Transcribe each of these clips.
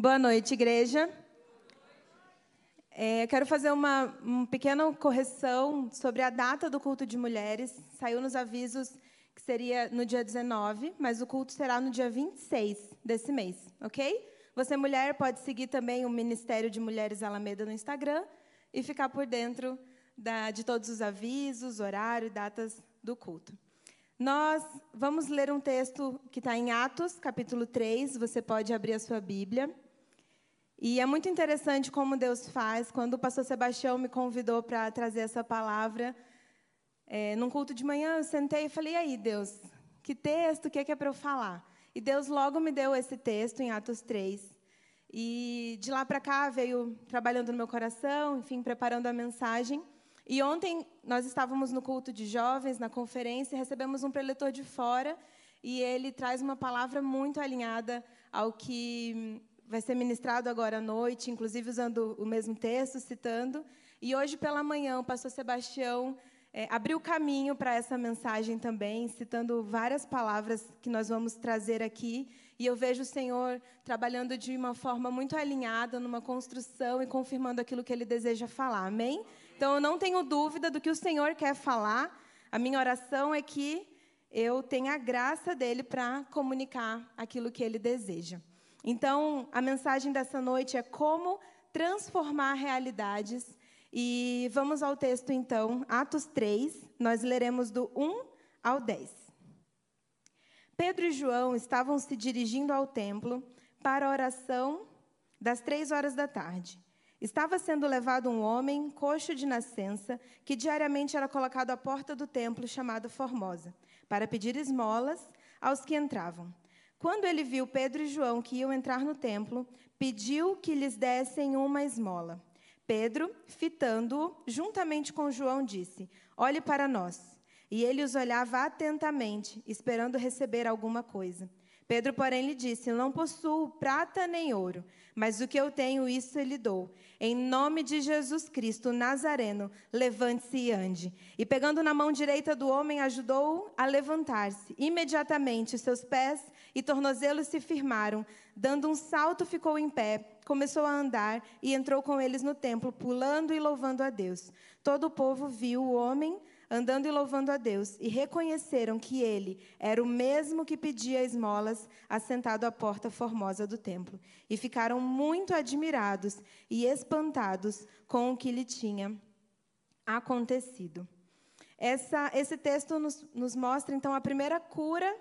Boa noite, igreja. É, quero fazer uma, uma pequena correção sobre a data do culto de mulheres. Saiu nos avisos que seria no dia 19, mas o culto será no dia 26 desse mês, ok? Você, mulher, pode seguir também o Ministério de Mulheres Alameda no Instagram e ficar por dentro da, de todos os avisos, horário e datas do culto. Nós vamos ler um texto que está em Atos, capítulo 3. Você pode abrir a sua Bíblia. E é muito interessante como Deus faz. Quando o pastor Sebastião me convidou para trazer essa palavra, é, num culto de manhã, eu sentei e falei: e aí, Deus, que texto, o que é, que é para eu falar? E Deus logo me deu esse texto em Atos 3. E de lá para cá veio trabalhando no meu coração, enfim, preparando a mensagem. E ontem nós estávamos no culto de jovens, na conferência, e recebemos um preletor de fora, e ele traz uma palavra muito alinhada ao que vai ser ministrado agora à noite, inclusive usando o mesmo texto, citando. E hoje pela manhã, o pastor Sebastião é, abriu caminho para essa mensagem também, citando várias palavras que nós vamos trazer aqui. E eu vejo o Senhor trabalhando de uma forma muito alinhada, numa construção e confirmando aquilo que ele deseja falar. Amém? Então eu não tenho dúvida do que o Senhor quer falar. A minha oração é que eu tenha a graça dele para comunicar aquilo que ele deseja. Então, a mensagem dessa noite é como transformar realidades. E vamos ao texto, então, Atos 3, nós leremos do 1 ao 10. Pedro e João estavam se dirigindo ao templo para a oração das três horas da tarde. Estava sendo levado um homem, coxo de nascença, que diariamente era colocado à porta do templo chamado Formosa, para pedir esmolas aos que entravam. Quando ele viu Pedro e João que iam entrar no templo, pediu que lhes dessem uma esmola. Pedro, fitando-o, juntamente com João, disse: Olhe para nós. E ele os olhava atentamente, esperando receber alguma coisa. Pedro, porém, lhe disse: Não possuo prata nem ouro, mas o que eu tenho, isso lhe dou. Em nome de Jesus Cristo Nazareno, levante-se e ande. E pegando na mão direita do homem, ajudou-o a levantar-se. Imediatamente, seus pés e tornozelos se firmaram. Dando um salto, ficou em pé, começou a andar e entrou com eles no templo, pulando e louvando a Deus. Todo o povo viu o homem andando e louvando a Deus, e reconheceram que ele era o mesmo que pedia esmolas, assentado à porta formosa do templo. E ficaram muito admirados e espantados com o que lhe tinha acontecido. Essa, esse texto nos, nos mostra, então, a primeira cura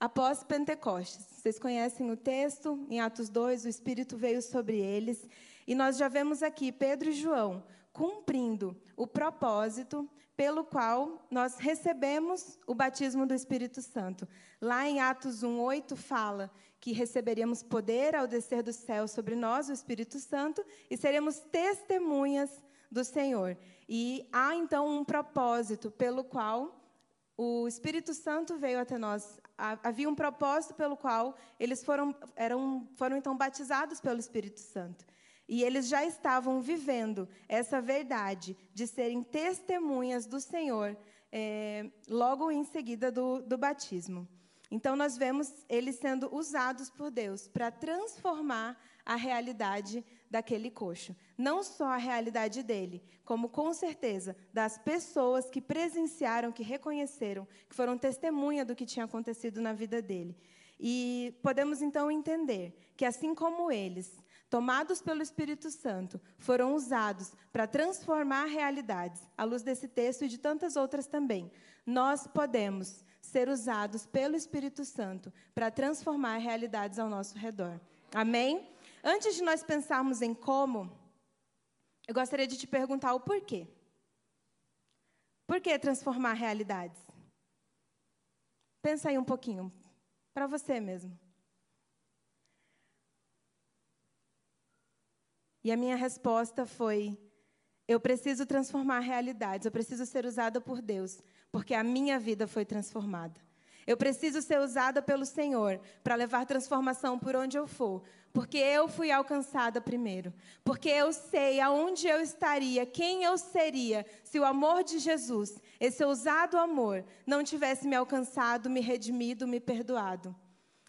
após Pentecostes. Vocês conhecem o texto, em Atos 2, o Espírito veio sobre eles. E nós já vemos aqui Pedro e João cumprindo o propósito pelo qual nós recebemos o batismo do Espírito Santo. Lá em Atos 1:8 fala que receberíamos poder ao descer do céu sobre nós, o Espírito Santo, e seremos testemunhas do Senhor. E há então um propósito pelo qual o Espírito Santo veio até nós. Havia um propósito pelo qual eles foram, eram, foram então batizados pelo Espírito Santo. E eles já estavam vivendo essa verdade de serem testemunhas do Senhor é, logo em seguida do, do batismo. Então, nós vemos eles sendo usados por Deus para transformar a realidade daquele coxo. Não só a realidade dele, como com certeza das pessoas que presenciaram, que reconheceram, que foram testemunha do que tinha acontecido na vida dele. E podemos então entender que, assim como eles, tomados pelo Espírito Santo, foram usados para transformar realidades, à luz desse texto e de tantas outras também. Nós podemos ser usados pelo Espírito Santo para transformar realidades ao nosso redor. Amém? Antes de nós pensarmos em como, eu gostaria de te perguntar o porquê. Por que transformar realidades? Pensa aí um pouquinho, para você mesmo. E a minha resposta foi: eu preciso transformar realidades, eu preciso ser usada por Deus, porque a minha vida foi transformada. Eu preciso ser usada pelo Senhor para levar transformação por onde eu for, porque eu fui alcançada primeiro. Porque eu sei aonde eu estaria, quem eu seria, se o amor de Jesus, esse ousado amor, não tivesse me alcançado, me redimido, me perdoado.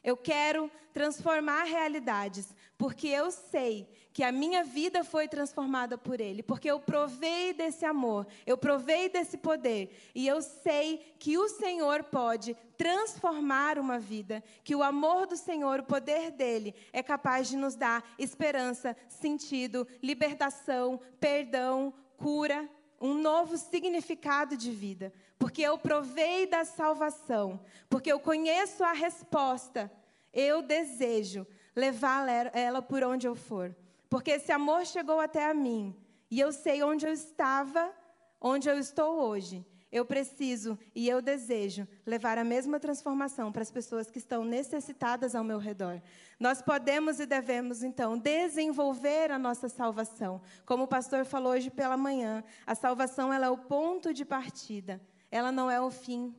Eu quero transformar realidades, porque eu sei que a minha vida foi transformada por Ele, porque eu provei desse amor, eu provei desse poder, e eu sei que o Senhor pode transformar uma vida, que o amor do Senhor, o poder dele, é capaz de nos dar esperança, sentido, libertação, perdão, cura, um novo significado de vida, porque eu provei da salvação, porque eu conheço a resposta, eu desejo levar ela por onde eu for, porque esse amor chegou até a mim e eu sei onde eu estava, onde eu estou hoje. Eu preciso e eu desejo levar a mesma transformação para as pessoas que estão necessitadas ao meu redor. Nós podemos e devemos, então, desenvolver a nossa salvação. Como o pastor falou hoje pela manhã, a salvação ela é o ponto de partida, ela não é o fim.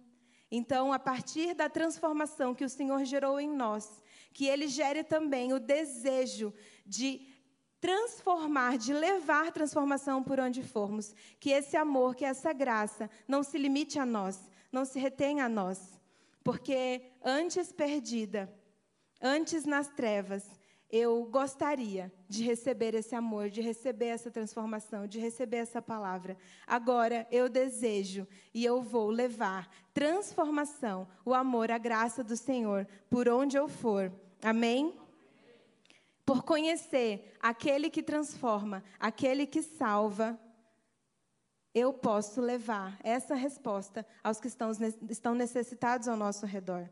Então, a partir da transformação que o Senhor gerou em nós, que Ele gere também o desejo de transformar, de levar transformação por onde formos. Que esse amor, que essa graça não se limite a nós, não se retenha a nós. Porque antes perdida, antes nas trevas, eu gostaria de receber esse amor, de receber essa transformação, de receber essa palavra. Agora eu desejo e eu vou levar transformação, o amor, a graça do Senhor por onde eu for. Amém? Por conhecer aquele que transforma, aquele que salva, eu posso levar essa resposta aos que estão, necessitados ao nosso redor.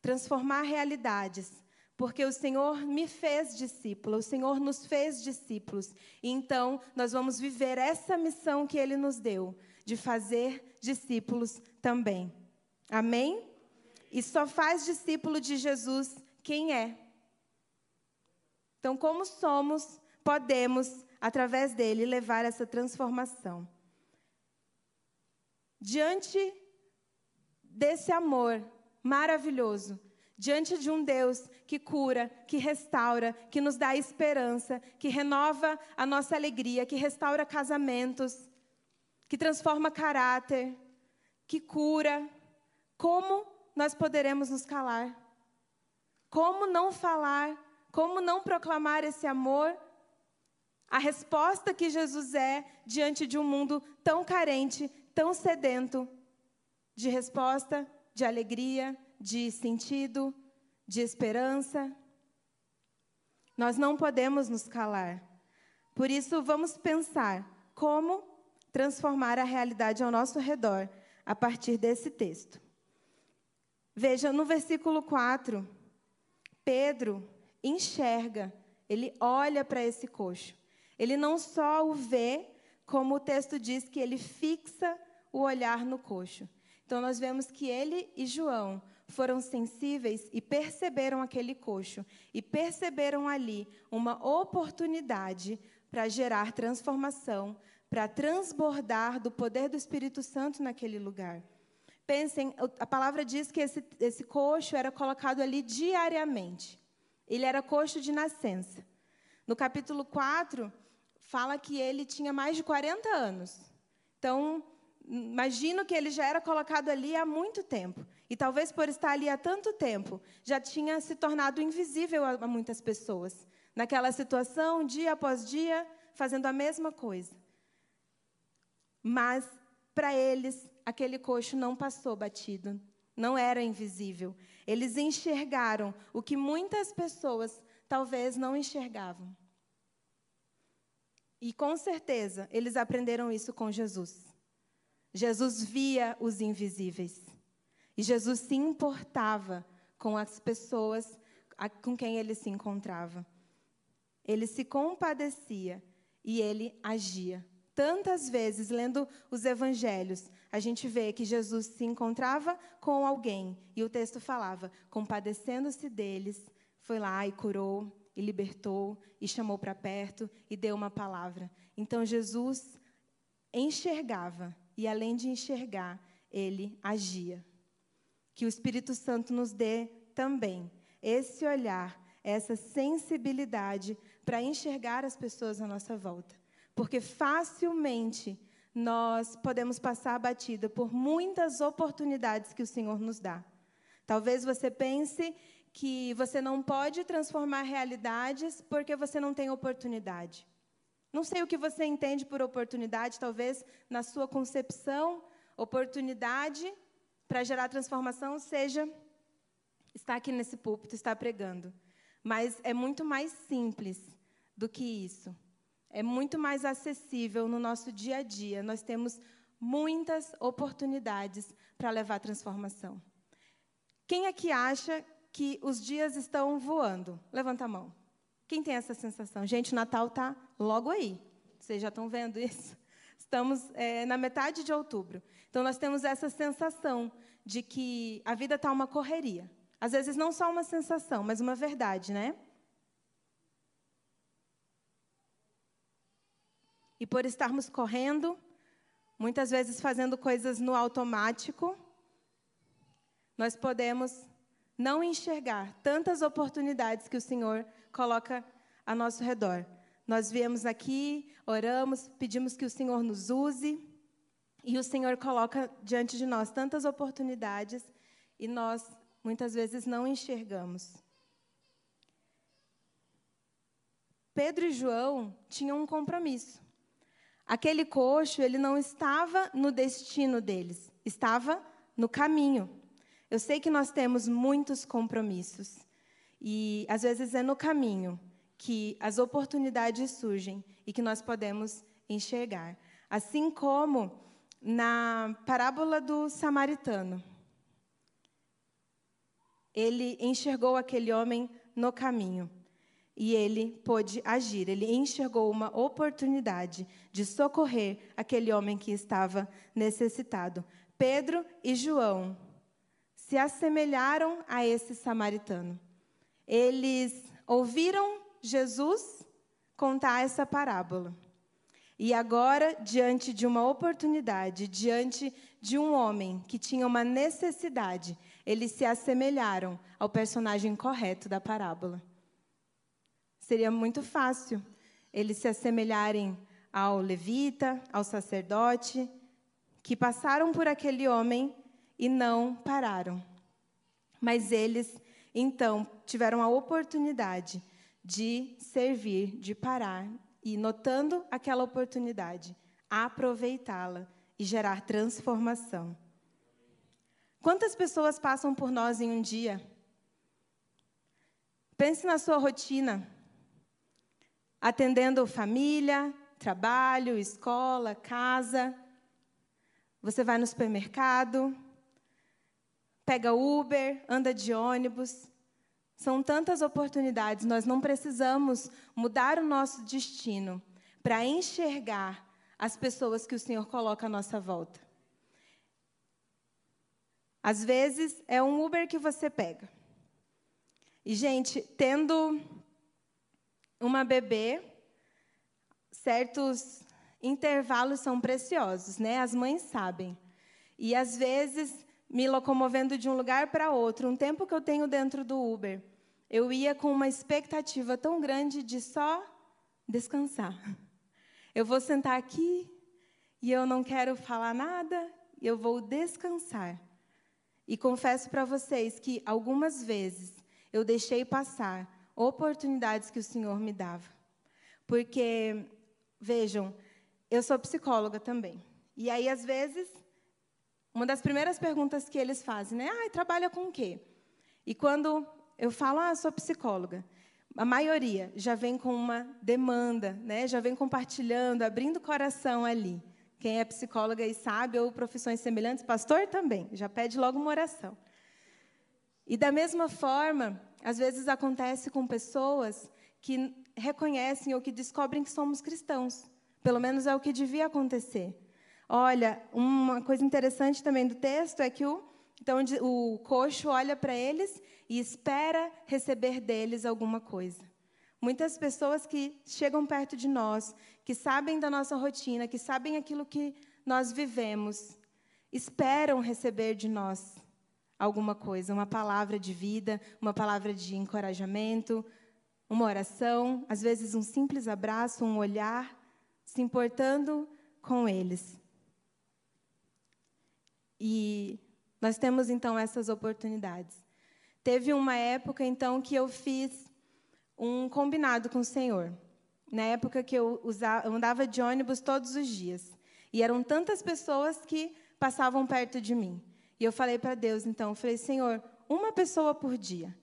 Transformar realidades, porque o Senhor me fez discípulo, o Senhor nos fez discípulos. E então nós vamos viver essa missão que Ele nos deu, de fazer discípulos também. Amém? E só faz discípulo de Jesus quem é. Então, como somos, podemos, através dele, levar essa transformação. Diante desse amor maravilhoso, diante de um Deus que cura, que restaura, que nos dá esperança, que renova a nossa alegria, que restaura casamentos, que transforma caráter, que cura, como nós poderemos nos calar? Como não falar como não proclamar esse amor? A resposta que Jesus é diante de um mundo tão carente, tão sedento de resposta, de alegria, de sentido, de esperança. Nós não podemos nos calar. Por isso, vamos pensar como transformar a realidade ao nosso redor a partir desse texto. Veja, no versículo 4, Pedro enxerga, ele olha para esse coxo. Ele não só o vê, como o texto diz que ele fixa o olhar no coxo. Então nós vemos que ele e João foram sensíveis e perceberam aquele coxo e perceberam ali uma oportunidade para gerar transformação, para transbordar do poder do Espírito Santo naquele lugar. Pensem, a palavra diz que esse, esse coxo era colocado ali diariamente. Ele era coxo de nascença. No capítulo 4, fala que ele tinha mais de 40 anos. Então, imagino que ele já era colocado ali há muito tempo. E talvez por estar ali há tanto tempo, já tinha se tornado invisível a muitas pessoas. Naquela situação, dia após dia, fazendo a mesma coisa. Mas, para eles, aquele coxo não passou batido, não era invisível. Eles enxergaram o que muitas pessoas talvez não enxergavam. E com certeza eles aprenderam isso com Jesus. Jesus via os invisíveis. E Jesus se importava com as pessoas com quem ele se encontrava. Ele se compadecia e ele agia. Tantas vezes, lendo os evangelhos, a gente vê que Jesus se encontrava com alguém e o texto falava, compadecendo-se deles, foi lá e curou, e libertou, e chamou para perto e deu uma palavra. Então Jesus enxergava e, além de enxergar, ele agia. Que o Espírito Santo nos dê também esse olhar, essa sensibilidade para enxergar as pessoas à nossa volta porque facilmente nós podemos passar abatida por muitas oportunidades que o Senhor nos dá. Talvez você pense que você não pode transformar realidades porque você não tem oportunidade. Não sei o que você entende por oportunidade, talvez na sua concepção, oportunidade para gerar transformação seja estar aqui nesse púlpito, estar pregando. Mas é muito mais simples do que isso. É muito mais acessível no nosso dia a dia. Nós temos muitas oportunidades para levar transformação. Quem aqui acha que os dias estão voando? Levanta a mão. Quem tem essa sensação? Gente, o Natal está logo aí. Vocês já estão vendo isso? Estamos é, na metade de outubro. Então, nós temos essa sensação de que a vida está uma correria. Às vezes, não só uma sensação, mas uma verdade, né? E por estarmos correndo, muitas vezes fazendo coisas no automático, nós podemos não enxergar tantas oportunidades que o Senhor coloca a nosso redor. Nós viemos aqui, oramos, pedimos que o Senhor nos use, e o Senhor coloca diante de nós tantas oportunidades e nós muitas vezes não enxergamos. Pedro e João tinham um compromisso. Aquele coxo, ele não estava no destino deles, estava no caminho. Eu sei que nós temos muitos compromissos e às vezes é no caminho que as oportunidades surgem e que nós podemos enxergar. Assim como na parábola do samaritano, ele enxergou aquele homem no caminho e ele pôde agir. Ele enxergou uma oportunidade de socorrer aquele homem que estava necessitado. Pedro e João se assemelharam a esse samaritano. Eles ouviram Jesus contar essa parábola. E agora, diante de uma oportunidade, diante de um homem que tinha uma necessidade, eles se assemelharam ao personagem correto da parábola. Seria muito fácil eles se assemelharem ao levita, ao sacerdote, que passaram por aquele homem e não pararam. Mas eles, então, tiveram a oportunidade de servir, de parar e, notando aquela oportunidade, aproveitá-la e gerar transformação. Quantas pessoas passam por nós em um dia? Pense na sua rotina atendendo família, trabalho, escola, casa. Você vai no supermercado, pega Uber, anda de ônibus. São tantas oportunidades, nós não precisamos mudar o nosso destino para enxergar as pessoas que o Senhor coloca à nossa volta. Às vezes é um Uber que você pega. E, gente, tendo uma bebê, certos intervalos são preciosos, né? As mães sabem. E às vezes, me locomovendo de um lugar para outro, um tempo que eu tenho dentro do Uber, eu ia com uma expectativa tão grande de só descansar. Eu vou sentar aqui e eu não quero falar nada, eu vou descansar. E confesso para vocês que algumas vezes eu deixei passar oportunidades que o Senhor me dava. Porque, vejam, eu sou psicóloga também. E aí, às vezes, uma das primeiras perguntas que eles fazem, né? Ah, trabalha com o quê? E quando eu falo, ah, sou psicóloga, a maioria já vem com uma demanda, né? já vem compartilhando, abrindo o coração ali. Quem é psicóloga e sabe, ou profissões semelhantes, pastor também, já pede logo uma oração. E da mesma forma, às vezes acontece com pessoas que reconhecem ou que descobrem que somos cristãos. Pelo menos é o que devia acontecer. Olha, uma coisa interessante também do texto é que o, então, o coxo olha para eles e espera receber deles alguma coisa. Muitas pessoas que chegam perto de nós, que sabem da nossa rotina, que sabem aquilo que nós vivemos, esperam receber de nós alguma coisa, uma palavra de vida, uma palavra de encorajamento, uma oração, às vezes um simples abraço, um olhar, se importando com eles. E Nós temos então essas oportunidades. Teve uma época então que eu fiz um combinado com o Senhor. Na época que eu, usava, andava de ônibus todos os dias. E eram tantas pessoas que passavam perto de mim. E eu falei para Deus, então, eu falei, Senhor, uma pessoa por dia.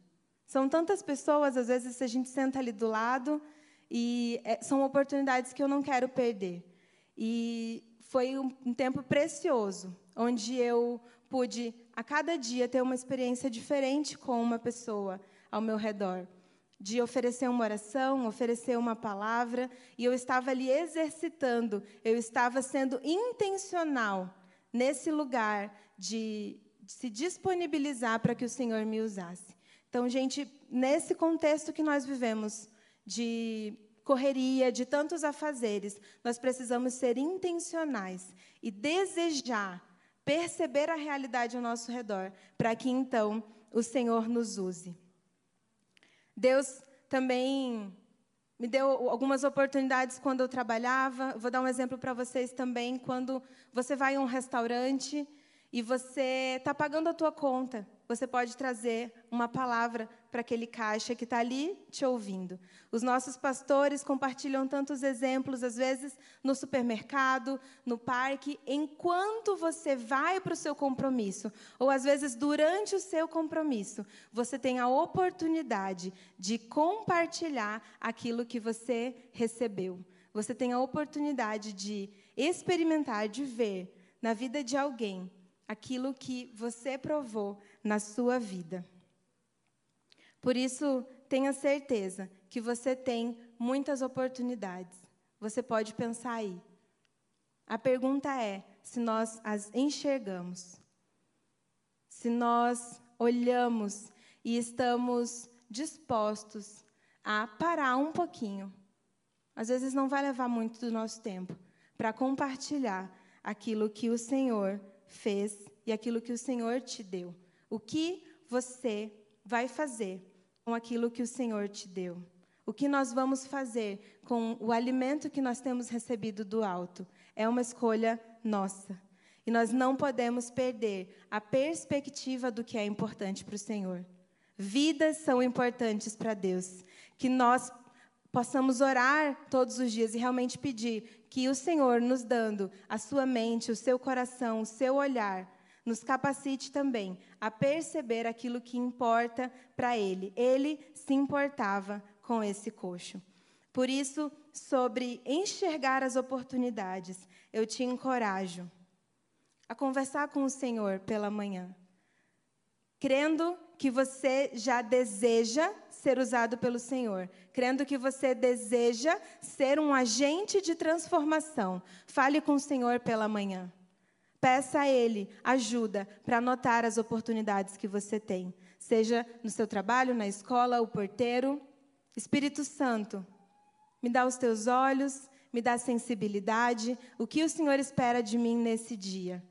São tantas pessoas, às vezes a gente senta ali do lado, e é, são oportunidades que eu não quero perder. E foi um, um tempo precioso, onde eu pude, a cada dia, ter uma experiência diferente com uma pessoa ao meu redor de oferecer uma oração, oferecer uma palavra, e eu estava ali exercitando, eu estava sendo intencional nesse lugar de, de se disponibilizar para que o Senhor me usasse. Então, gente, nesse contexto que nós vivemos, de correria, de tantos afazeres, nós precisamos ser intencionais e desejar, perceber a realidade ao nosso redor, para que então o Senhor nos use. Deus também me deu algumas oportunidades quando eu trabalhava. Vou dar um exemplo para vocês também. Quando você vai a um restaurante e você está pagando a tua conta, você pode trazer uma palavra para aquele caixa que está ali te ouvindo. Os nossos pastores compartilham tantos exemplos, às vezes no supermercado, no parque, enquanto você vai para o seu compromisso, ou às vezes durante o seu compromisso, você tem a oportunidade de compartilhar aquilo que você recebeu. Você tem a oportunidade de experimentar, de ver na vida de alguém aquilo que você provou na sua vida. Por isso, tenha certeza que você tem muitas oportunidades. Você pode pensar aí. A pergunta é se nós as enxergamos. Se nós olhamos e estamos dispostos a parar um pouquinho. Às vezes não vai levar muito do nosso tempo para compartilhar aquilo que o Senhor fez e aquilo que o Senhor te deu. O que você vai fazer com aquilo que o Senhor te deu? O que nós vamos fazer com o alimento que nós temos recebido do alto? É uma escolha nossa. E nós não podemos perder a perspectiva do que é importante para o Senhor. Vidas são importantes para Deus. Que nós possamos orar todos os dias e realmente pedir que o Senhor, nos dando a sua mente, o seu coração, o seu olhar, nos capacite também a perceber aquilo que importa para Ele. Ele se importava com esse coxo. Por isso, sobre enxergar as oportunidades, eu te encorajo a conversar com o Senhor pela manhã, crendo que você já deseja ser usado pelo Senhor, crendo que você deseja ser um agente de transformação. Fale com o Senhor pela manhã. Peça a Ele ajuda para notar as oportunidades que você tem, seja no seu trabalho, na escola, o porteiro. Espírito Santo, me dá os teus olhos, me dá sensibilidade, o que o Senhor espera de mim nesse dia.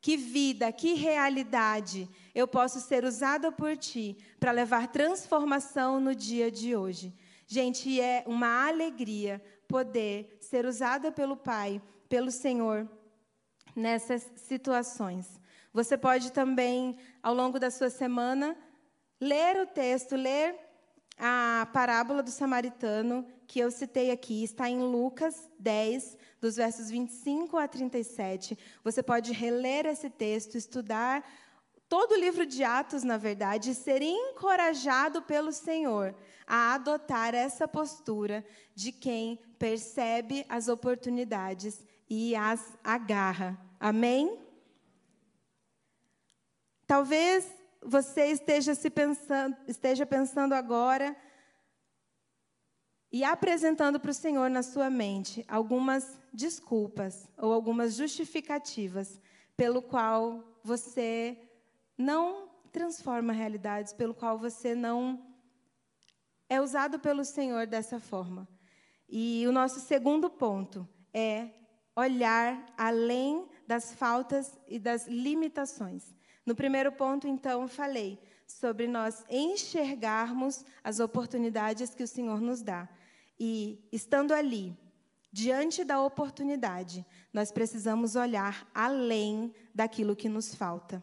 Que vida, que realidade eu posso ser usada por ti para levar transformação no dia de hoje. Gente, é uma alegria poder ser usada pelo Pai, pelo Senhor, nessas situações. Você pode também, ao longo da sua semana, ler o texto, ler a parábola do samaritano que eu citei aqui, está em Lucas 10, dos versos 25 a 37. Você pode reler esse texto, estudar todo o livro de Atos, na verdade, ser encorajado pelo Senhor a adotar essa postura de quem percebe as oportunidades e as agarra. Amém? Talvez você esteja se pensando, esteja pensando agora e apresentando para o Senhor na sua mente algumas desculpas ou algumas justificativas pelo qual você não transforma realidades, pelo qual você não é usado pelo Senhor dessa forma. E o nosso segundo ponto é olhar além das faltas e das limitações. No primeiro ponto, então, falei sobre nós enxergarmos as oportunidades que o Senhor nos dá. E, estando ali, diante da oportunidade, nós precisamos olhar além daquilo que nos falta.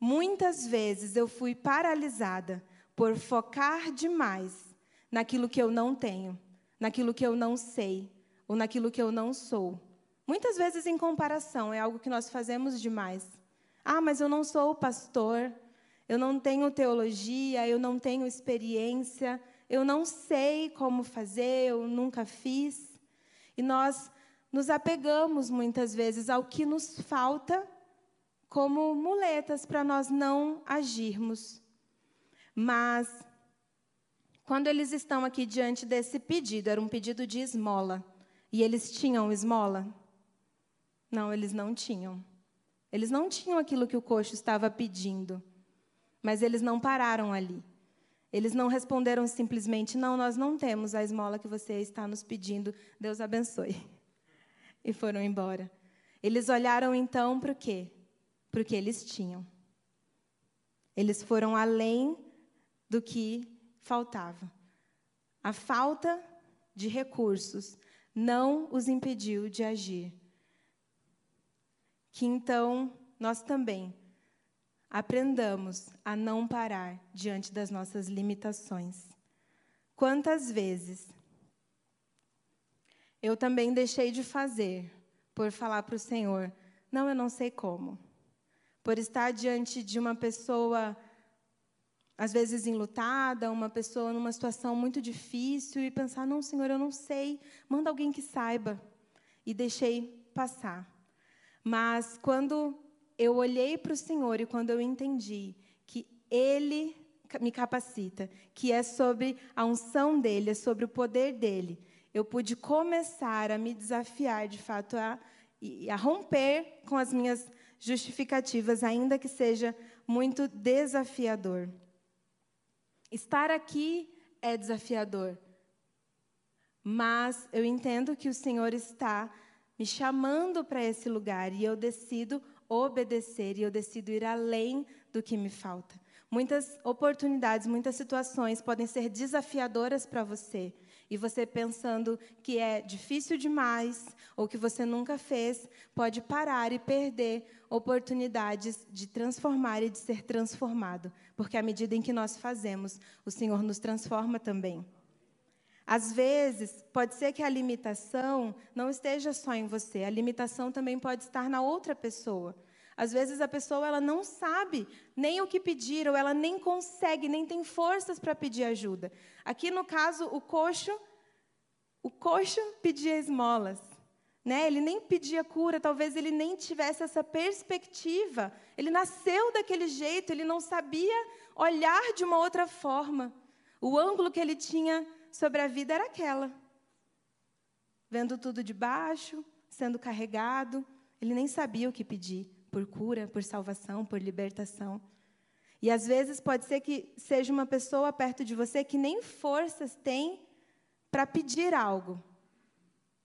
Muitas vezes eu fui paralisada por focar demais naquilo que eu não tenho, naquilo que eu não sei, ou naquilo que eu não sou. Muitas vezes, em comparação, é algo que nós fazemos demais. Ah, mas eu não sou pastor, eu não tenho teologia, eu não tenho experiência, eu não sei como fazer, eu nunca fiz. E nós nos apegamos muitas vezes ao que nos falta como muletas para nós não agirmos. Mas, quando eles estão aqui diante desse pedido, era um pedido de esmola, e eles tinham esmola? Não, eles não tinham. Eles não tinham aquilo que o coxo estava pedindo, mas eles não pararam ali. Eles não responderam simplesmente: Não, nós não temos a esmola que você está nos pedindo, Deus abençoe. E foram embora. Eles olharam então para o quê? Para o que eles tinham. Eles foram além do que faltava. A falta de recursos não os impediu de agir. Que então nós também aprendamos a não parar diante das nossas limitações. Quantas vezes eu também deixei de fazer por falar para o Senhor: não, eu não sei como. Por estar diante de uma pessoa, às vezes enlutada, uma pessoa numa situação muito difícil e pensar: não, Senhor, eu não sei, manda alguém que saiba. E deixei passar. Mas quando eu olhei para o Senhor e quando eu entendi que Ele me capacita, que é sobre a unção dele, é sobre o poder dele, eu pude começar a me desafiar, de fato, a, a romper com as minhas justificativas, ainda que seja muito desafiador. Estar aqui é desafiador, mas eu entendo que o Senhor está me chamando para esse lugar e eu decido obedecer e eu decido ir além do que me falta. Muitas oportunidades, muitas situações podem ser desafiadoras para você. E você pensando que é difícil demais ou que você nunca fez, pode parar e perder oportunidades de transformar e de ser transformado. Porque à medida em que nós fazemos, o Senhor nos transforma também. Às vezes, pode ser que a limitação não esteja só em você, a limitação também pode estar na outra pessoa. Às vezes a pessoa ela não sabe nem o que pedir, ou ela nem consegue, nem tem forças para pedir ajuda. Aqui no caso, o coxo, o coxo pedia esmolas. Né? Ele nem pedia cura, talvez ele nem tivesse essa perspectiva. Ele nasceu daquele jeito, ele não sabia olhar de uma outra forma. O ângulo que ele tinha sobre a vida era aquela. Vendo tudo de baixo, sendo carregado, ele nem sabia o que pedir por cura, por salvação, por libertação. E às vezes pode ser que seja uma pessoa perto de você que nem forças tem para pedir algo.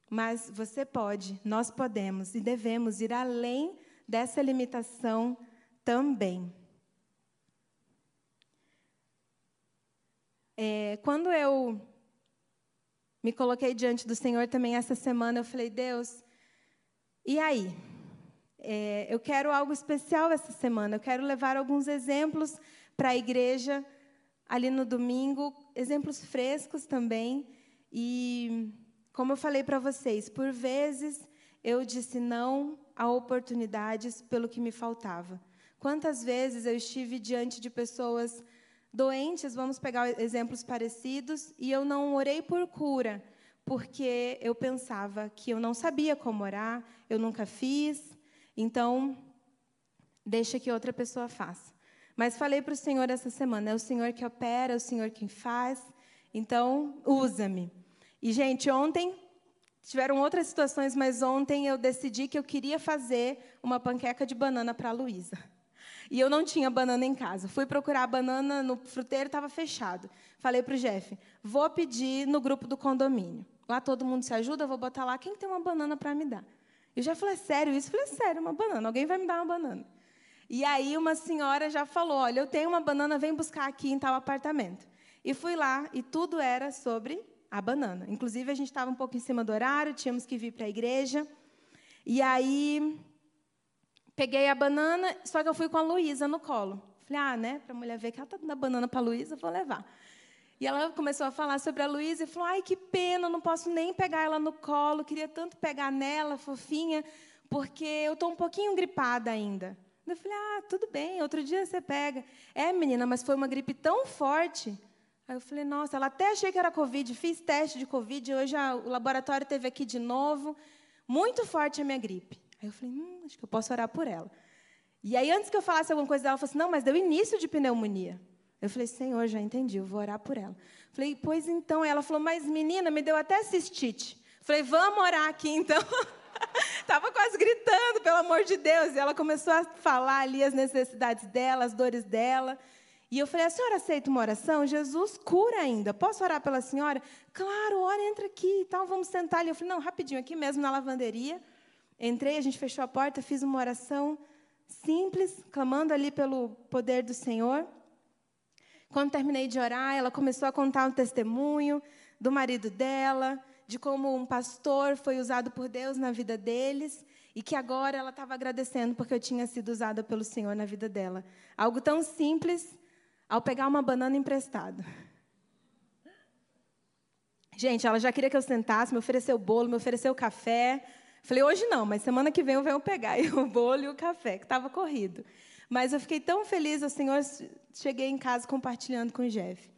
Mas você pode, nós podemos e devemos ir além dessa limitação também. É, quando eu me coloquei diante do Senhor também essa semana. Eu falei, Deus, e aí? É, eu quero algo especial essa semana. Eu quero levar alguns exemplos para a igreja ali no domingo, exemplos frescos também. E, como eu falei para vocês, por vezes eu disse não a oportunidades pelo que me faltava. Quantas vezes eu estive diante de pessoas doentes, vamos pegar exemplos parecidos, e eu não orei por cura, porque eu pensava que eu não sabia como orar, eu nunca fiz, então deixa que outra pessoa faça. Mas falei para o Senhor essa semana, é o Senhor que opera, é o Senhor quem faz, então usa-me. E, gente, ontem tiveram outras situações, mas ontem eu decidi que eu queria fazer uma panqueca de banana para a Luísa. E eu não tinha banana em casa. Fui procurar a banana no fruteiro, estava fechado. Falei para o Jeff, vou pedir no grupo do condomínio. Lá todo mundo se ajuda, vou botar lá, quem tem uma banana para me dar? E o Jeff falou, é sério isso? Eu falei, é sério, uma banana. Alguém vai me dar uma banana. E aí uma senhora já falou, olha, eu tenho uma banana, vem buscar aqui em tal apartamento. E fui lá, e tudo era sobre a banana. Inclusive, a gente estava um pouco em cima do horário, tínhamos que vir para a igreja. E aí Peguei a banana, só que eu fui com a Luísa no colo. Falei, ah, né? Para a mulher ver que ela está dando a banana para a Luísa, vou levar. E ela começou a falar sobre a Luísa e falou: ai, que pena, não posso nem pegar ela no colo, queria tanto pegar nela, fofinha, porque eu estou um pouquinho gripada ainda. Eu falei: ah, tudo bem, outro dia você pega. É, menina, mas foi uma gripe tão forte. Aí eu falei: nossa, ela até achei que era Covid, fiz teste de Covid, hoje o laboratório teve aqui de novo. Muito forte a minha gripe. Aí eu falei: hum, acho que eu posso orar por ela. E aí, antes que eu falasse alguma coisa dela, ela falou assim: não, mas deu início de pneumonia. Eu falei, Senhor, já entendi, eu vou orar por ela. Falei, pois então. Ela falou, mas menina, me deu até cistite. Falei, vamos orar aqui então. Estava quase gritando, pelo amor de Deus. E ela começou a falar ali as necessidades dela, as dores dela. E eu falei, a senhora aceita uma oração? Jesus cura ainda. Posso orar pela senhora? Claro, ora, entra aqui e tal, vamos sentar ali. Eu falei, não, rapidinho, aqui mesmo na lavanderia. Entrei, a gente fechou a porta, fiz uma oração simples, clamando ali pelo poder do Senhor. Quando terminei de orar, ela começou a contar um testemunho do marido dela, de como um pastor foi usado por Deus na vida deles e que agora ela estava agradecendo porque eu tinha sido usada pelo Senhor na vida dela. Algo tão simples ao pegar uma banana emprestada. Gente, ela já queria que eu sentasse, me ofereceu bolo, me ofereceu café. Falei, hoje não, mas semana que vem eu venho pegar o bolo e o café, que estava corrido. Mas eu fiquei tão feliz, o Senhor, cheguei em casa compartilhando com o Jeff.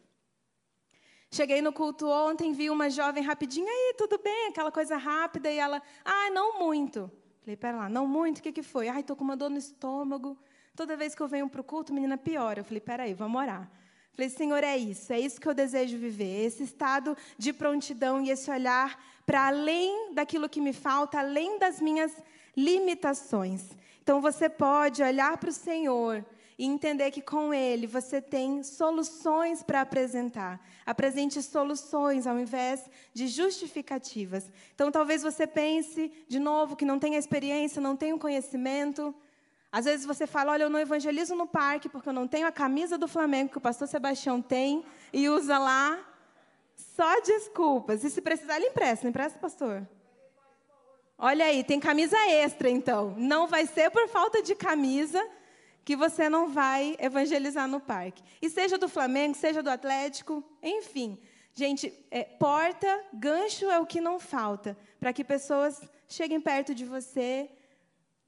Cheguei no culto ontem, vi uma jovem rapidinho, aí, tudo bem? Aquela coisa rápida, e ela, ah, não muito. Falei, pera lá, não muito, o que, que foi? Ai, estou com uma dor no estômago. Toda vez que eu venho para o culto, menina, piora. Eu falei, peraí, vamos orar. Falei, Senhor, é isso, é isso que eu desejo viver, esse estado de prontidão e esse olhar para além daquilo que me falta, além das minhas limitações. Então você pode olhar para o Senhor e entender que com Ele você tem soluções para apresentar. Apresente soluções ao invés de justificativas. Então talvez você pense, de novo, que não tenha experiência, não tenha conhecimento. Às vezes você fala, olha, eu não evangelizo no parque porque eu não tenho a camisa do Flamengo que o pastor Sebastião tem e usa lá. Só desculpas. E se precisar, ele empresta. Empresta, pastor? Olha aí, tem camisa extra então. Não vai ser por falta de camisa que você não vai evangelizar no parque. E seja do Flamengo, seja do Atlético, enfim. Gente, é, porta, gancho é o que não falta para que pessoas cheguem perto de você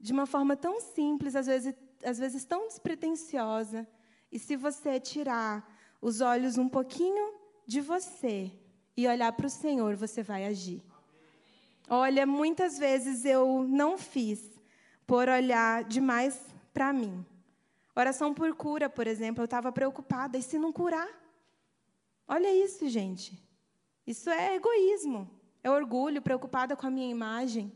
de uma forma tão simples, às vezes, às vezes tão despretensiosa. E se você tirar os olhos um pouquinho de você e olhar para o Senhor, você vai agir. Olha, muitas vezes eu não fiz por olhar demais para mim. Oração por cura, por exemplo, eu estava preocupada. E se não curar? Olha isso, gente. Isso é egoísmo. É orgulho, preocupada com a minha imagem.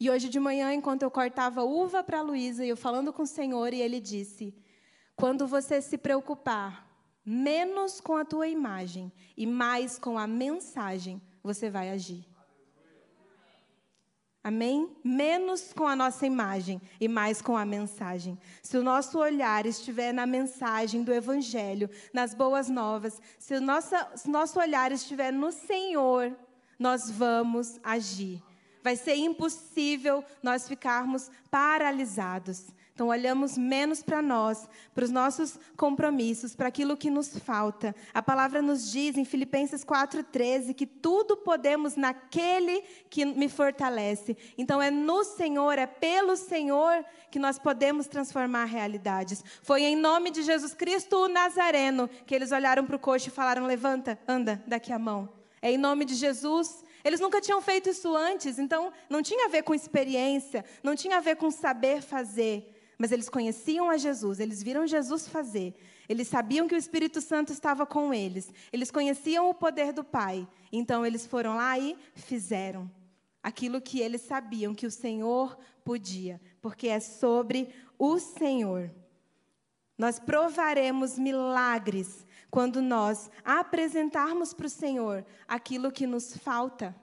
E hoje de manhã, enquanto eu cortava uva para Luísa, eu falando com o Senhor, e ele disse: Quando você se preocupar menos com a tua imagem e mais com a mensagem, você vai agir. Amém? Menos com a nossa imagem e mais com a mensagem. Se o nosso olhar estiver na mensagem do Evangelho, nas boas novas, se o nosso, se nosso olhar estiver no Senhor, nós vamos agir. Vai ser impossível nós ficarmos paralisados. Então, olhamos menos para nós, para os nossos compromissos, para aquilo que nos falta. A palavra nos diz em Filipenses 4,13 que tudo podemos naquele que me fortalece. Então, é no Senhor, é pelo Senhor que nós podemos transformar realidades. Foi em nome de Jesus Cristo, o Nazareno, que eles olharam para o coxo e falaram: Levanta, anda, daqui a mão. É em nome de Jesus. Eles nunca tinham feito isso antes, então não tinha a ver com experiência, não tinha a ver com saber fazer. Mas eles conheciam a Jesus, eles viram Jesus fazer. Eles sabiam que o Espírito Santo estava com eles. Eles conheciam o poder do Pai. Então eles foram lá e fizeram aquilo que eles sabiam que o Senhor podia, porque é sobre o Senhor. Nós provaremos milagres quando nós apresentarmos para o Senhor aquilo que nos falta.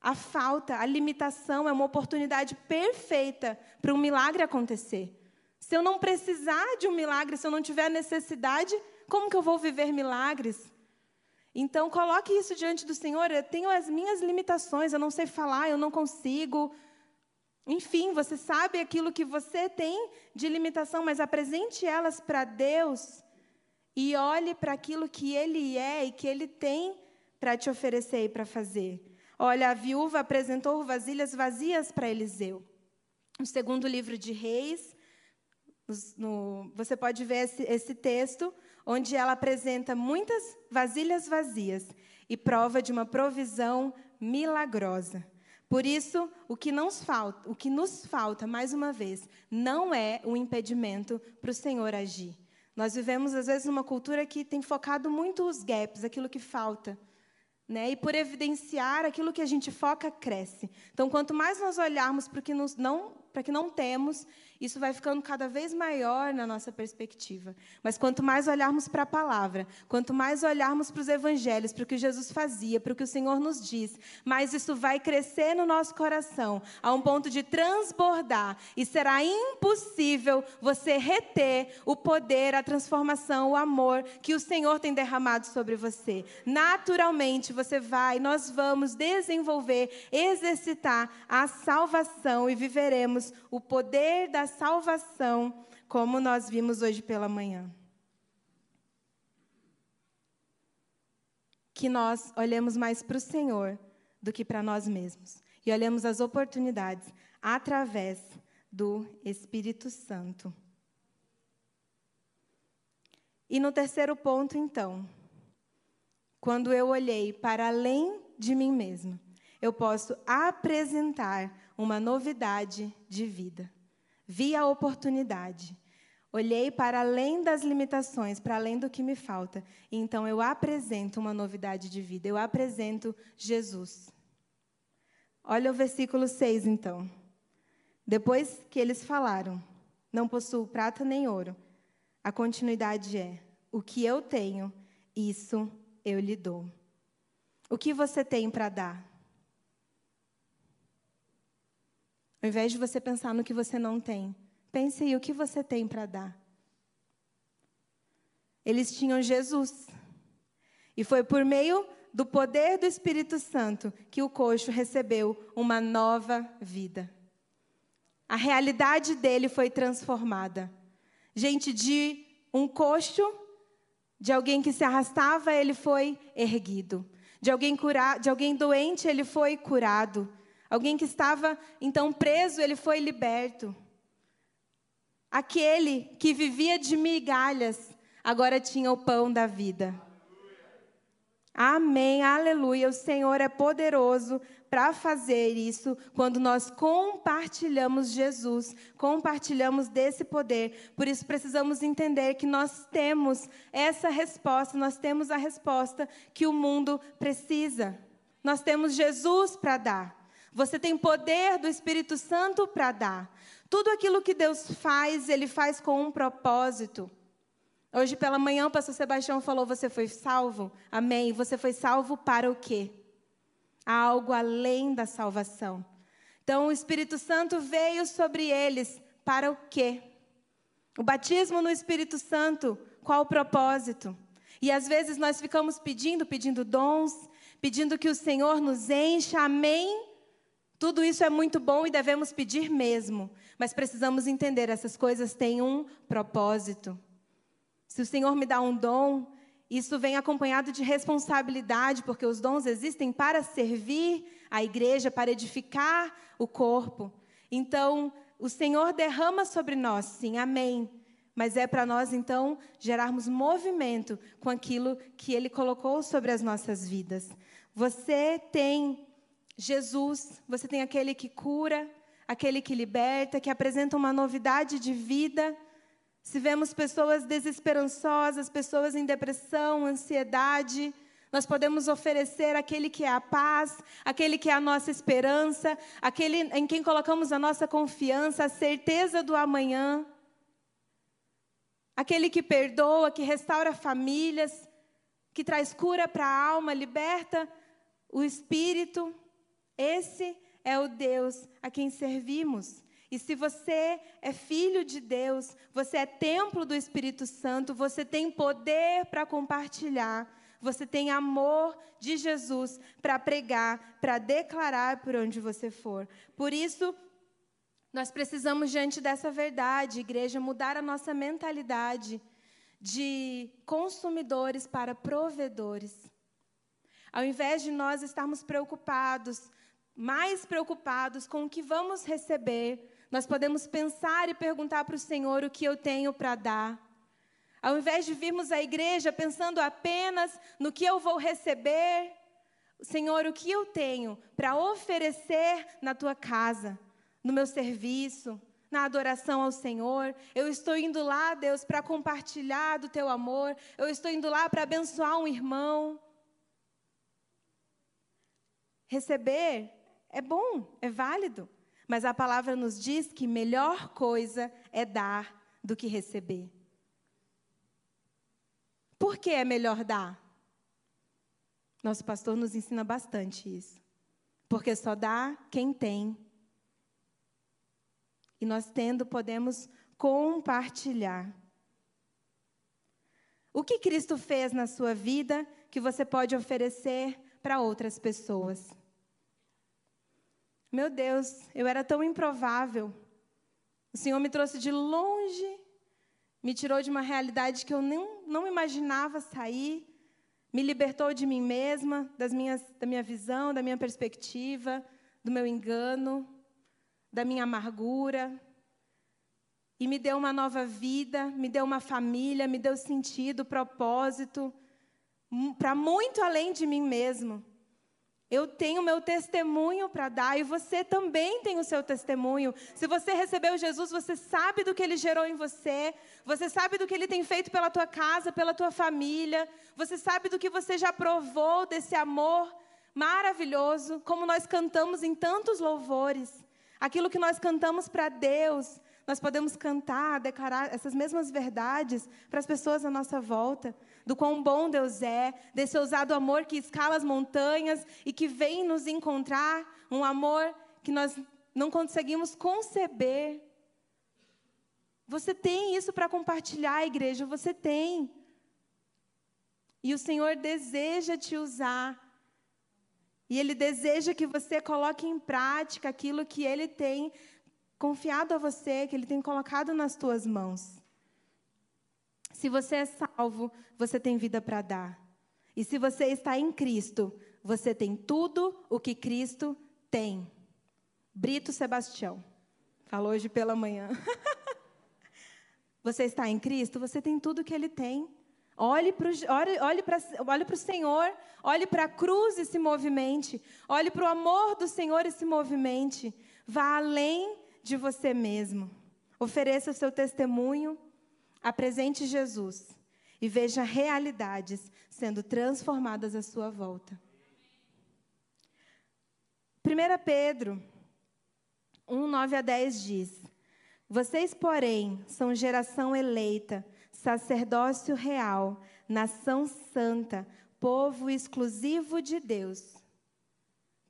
A falta, a limitação é uma oportunidade perfeita para um milagre acontecer. Se eu não precisar de um milagre, se eu não tiver necessidade, como que eu vou viver milagres? Então, coloque isso diante do Senhor. Eu tenho as minhas limitações, eu não sei falar, eu não consigo. Enfim, você sabe aquilo que você tem de limitação, mas apresente elas para Deus e olhe para aquilo que Ele é e que Ele tem para te oferecer e para fazer. Olha, a viúva apresentou vasilhas vazias para Eliseu. No segundo livro de Reis, no, você pode ver esse, esse texto, onde ela apresenta muitas vasilhas vazias e prova de uma provisão milagrosa. Por isso, o que nos falta, o que nos falta, mais uma vez, não é um impedimento para o Senhor agir. Nós vivemos, às vezes, numa cultura que tem focado muito os gaps, aquilo que falta. Né? E por evidenciar aquilo que a gente foca, cresce. Então, quanto mais nós olharmos para que não que não temos, isso vai ficando cada vez maior na nossa perspectiva. Mas quanto mais olharmos para a palavra, quanto mais olharmos para os evangelhos, para o que Jesus fazia, para o que o Senhor nos diz, mais isso vai crescer no nosso coração, a um ponto de transbordar. E será impossível você reter o poder, a transformação, o amor que o Senhor tem derramado sobre você. Naturalmente, você vai, nós vamos desenvolver, exercitar a salvação e viveremos o poder da salvação, como nós vimos hoje pela manhã. Que nós olhemos mais para o Senhor do que para nós mesmos e olhemos as oportunidades através do Espírito Santo. E no terceiro ponto, então, quando eu olhei para além de mim mesma, eu posso apresentar uma novidade de vida. Vi a oportunidade. Olhei para além das limitações, para além do que me falta. E então eu apresento uma novidade de vida. Eu apresento Jesus. Olha o versículo 6, então. Depois que eles falaram, não possuo prata nem ouro, a continuidade é: o que eu tenho, isso eu lhe dou. O que você tem para dar? Ao invés de você pensar no que você não tem, pense aí o que você tem para dar. Eles tinham Jesus. E foi por meio do poder do Espírito Santo que o coxo recebeu uma nova vida. A realidade dele foi transformada. Gente, de um coxo, de alguém que se arrastava, ele foi erguido. De alguém, cura, de alguém doente, ele foi curado. Alguém que estava então preso, ele foi liberto. Aquele que vivia de migalhas, agora tinha o pão da vida. Amém, aleluia. O Senhor é poderoso para fazer isso quando nós compartilhamos Jesus, compartilhamos desse poder. Por isso precisamos entender que nós temos essa resposta, nós temos a resposta que o mundo precisa. Nós temos Jesus para dar. Você tem poder do Espírito Santo para dar. Tudo aquilo que Deus faz, Ele faz com um propósito. Hoje pela manhã o pastor Sebastião falou: Você foi salvo? Amém. Você foi salvo para o quê? Há algo além da salvação. Então o Espírito Santo veio sobre eles para o quê? O batismo no Espírito Santo, qual o propósito? E às vezes nós ficamos pedindo, pedindo dons, pedindo que o Senhor nos encha, amém? Tudo isso é muito bom e devemos pedir mesmo, mas precisamos entender: essas coisas têm um propósito. Se o Senhor me dá um dom, isso vem acompanhado de responsabilidade, porque os dons existem para servir a igreja, para edificar o corpo. Então, o Senhor derrama sobre nós, sim, amém. Mas é para nós, então, gerarmos movimento com aquilo que Ele colocou sobre as nossas vidas. Você tem Jesus, você tem aquele que cura, aquele que liberta, que apresenta uma novidade de vida. Se vemos pessoas desesperançosas, pessoas em depressão, ansiedade, nós podemos oferecer aquele que é a paz, aquele que é a nossa esperança, aquele em quem colocamos a nossa confiança, a certeza do amanhã. Aquele que perdoa, que restaura famílias, que traz cura para a alma, liberta o espírito. Esse é o Deus a quem servimos. E se você é filho de Deus, você é templo do Espírito Santo, você tem poder para compartilhar, você tem amor de Jesus para pregar, para declarar por onde você for. Por isso, Nós precisamos, diante dessa verdade, igreja, mudar a nossa mentalidade de consumidores para provedores. Ao invés de nós estarmos preocupados, mais preocupados com o que vamos receber, nós podemos pensar e perguntar para o Senhor o que eu tenho para dar. Ao invés de virmos à igreja pensando apenas no que eu vou receber, Senhor, o que eu tenho para oferecer na tua casa, no meu serviço, na adoração ao Senhor. Eu estou indo lá, Deus, para compartilhar do teu amor. Eu estou indo lá para abençoar um irmão. Receber é bom, é válido, mas a palavra nos diz que melhor coisa é dar do que receber. Por que é melhor dar? Nosso pastor nos ensina bastante isso. Porque só dá quem tem. E nós tendo, podemos compartilhar. O que Cristo fez na sua vida que você pode oferecer para outras pessoas? Meu Deus, eu era tão improvável. O Senhor me trouxe de longe, me tirou de uma realidade que eu nem, não imaginava sair me libertou de mim mesma, das minhas, da minha visão, da minha perspectiva, do meu engano, da minha amargura. E me deu uma nova vida, me deu uma família, me deu sentido, propósito, para muito além de mim mesmo. Eu tenho meu testemunho para dar e você também tem o seu testemunho. Se você recebeu Jesus, você sabe do que ele gerou em você, você sabe do que ele tem feito pela tua casa, pela tua família, você sabe do que você já provou desse amor maravilhoso, como nós cantamos em tantos louvores. Aquilo que nós cantamos para Deus, nós podemos cantar, declarar essas mesmas verdades para as pessoas à nossa volta do quão bom Deus é, desse ousado amor que escala as montanhas e que vem nos encontrar, um amor que nós não conseguimos conceber. Você tem isso para compartilhar, igreja, você tem. E o Senhor deseja te usar. E Ele deseja que você coloque em prática aquilo que Ele tem confiado a você, que Ele tem colocado nas tuas mãos. Se você é salvo, você tem vida para dar. E se você está em Cristo, você tem tudo o que Cristo tem. Brito Sebastião. Falou hoje pela manhã. você está em Cristo, você tem tudo o que Ele tem. Olhe para olhe, olhe olhe o Senhor, olhe para a cruz e se movimente. Olhe para o amor do Senhor e se movimente. Vá além de você mesmo. Ofereça o seu testemunho Apresente Jesus e veja realidades sendo transformadas à sua volta. 1 Pedro 1, 9 a 10 diz: Vocês, porém, são geração eleita, sacerdócio real, nação santa, povo exclusivo de Deus,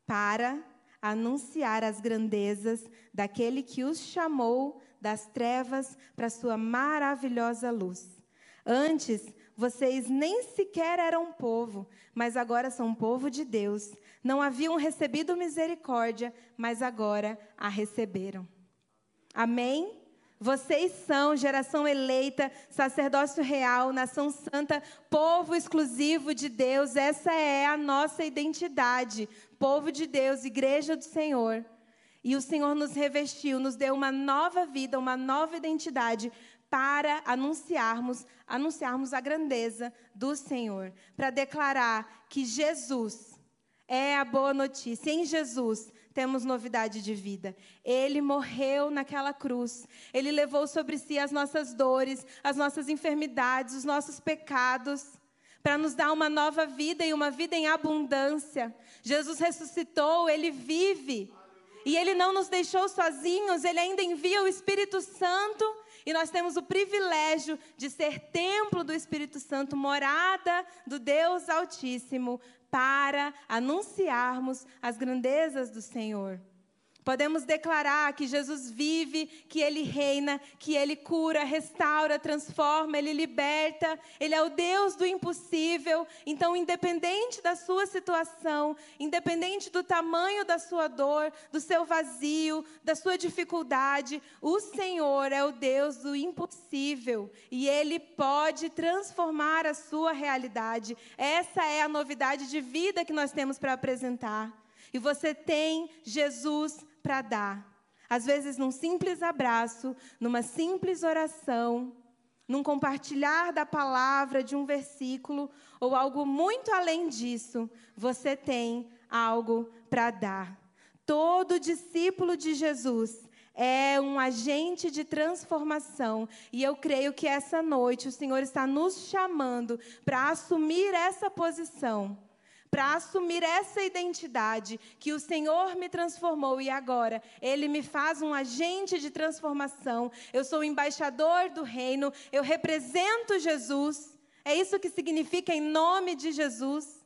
para anunciar as grandezas daquele que os chamou das trevas para a sua maravilhosa luz. Antes, vocês nem sequer eram povo, mas agora são povo de Deus. Não haviam recebido misericórdia, mas agora a receberam. Amém? Vocês são geração eleita, sacerdócio real, nação santa, povo exclusivo de Deus. Essa é a nossa identidade. Povo de Deus, igreja do Senhor. E o Senhor nos revestiu, nos deu uma nova vida, uma nova identidade para anunciarmos, anunciarmos a grandeza do Senhor, para declarar que Jesus é a boa notícia. Em Jesus temos novidade de vida. Ele morreu naquela cruz. Ele levou sobre si as nossas dores, as nossas enfermidades, os nossos pecados, para nos dar uma nova vida e uma vida em abundância. Jesus ressuscitou, ele vive. E Ele não nos deixou sozinhos, Ele ainda envia o Espírito Santo. E nós temos o privilégio de ser templo do Espírito Santo, morada do Deus Altíssimo, para anunciarmos as grandezas do Senhor. Podemos declarar que Jesus vive, que Ele reina, que Ele cura, restaura, transforma, Ele liberta, Ele é o Deus do impossível. Então, independente da sua situação, independente do tamanho da sua dor, do seu vazio, da sua dificuldade, o Senhor é o Deus do impossível e Ele pode transformar a sua realidade. Essa é a novidade de vida que nós temos para apresentar. E você tem Jesus para dar. Às vezes, num simples abraço, numa simples oração, num compartilhar da palavra, de um versículo, ou algo muito além disso, você tem algo para dar. Todo discípulo de Jesus é um agente de transformação. E eu creio que essa noite o Senhor está nos chamando para assumir essa posição para assumir essa identidade que o Senhor me transformou e agora Ele me faz um agente de transformação. Eu sou embaixador do reino, eu represento Jesus. É isso que significa em nome de Jesus.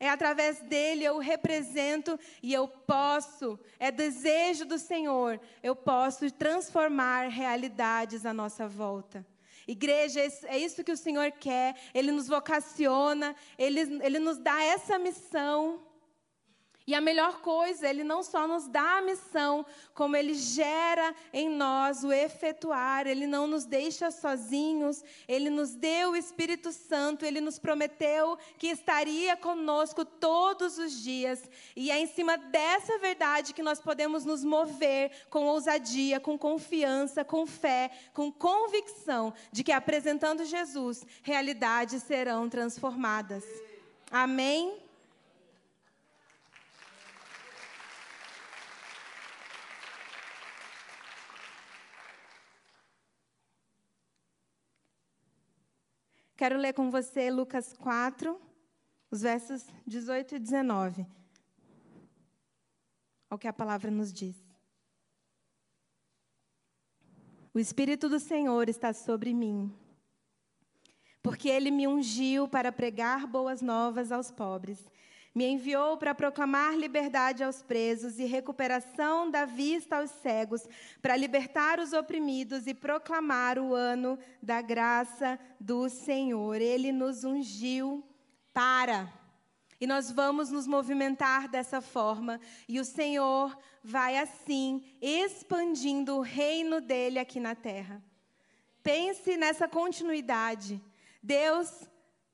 É através dele eu represento e eu posso, é desejo do Senhor, eu posso transformar realidades à nossa volta. Igreja, é isso que o Senhor quer, Ele nos vocaciona, Ele, Ele nos dá essa missão. E a melhor coisa, Ele não só nos dá a missão, como Ele gera em nós o efetuar, Ele não nos deixa sozinhos, Ele nos deu o Espírito Santo, Ele nos prometeu que estaria conosco todos os dias. E é em cima dessa verdade que nós podemos nos mover com ousadia, com confiança, com fé, com convicção de que apresentando Jesus, realidades serão transformadas. Amém? Quero ler com você Lucas 4, os versos 18 e 19. Olha o que a palavra nos diz. O Espírito do Senhor está sobre mim, porque ele me ungiu para pregar boas novas aos pobres me enviou para proclamar liberdade aos presos e recuperação da vista aos cegos, para libertar os oprimidos e proclamar o ano da graça do Senhor. Ele nos ungiu para. E nós vamos nos movimentar dessa forma, e o Senhor vai assim expandindo o reino dele aqui na terra. Pense nessa continuidade. Deus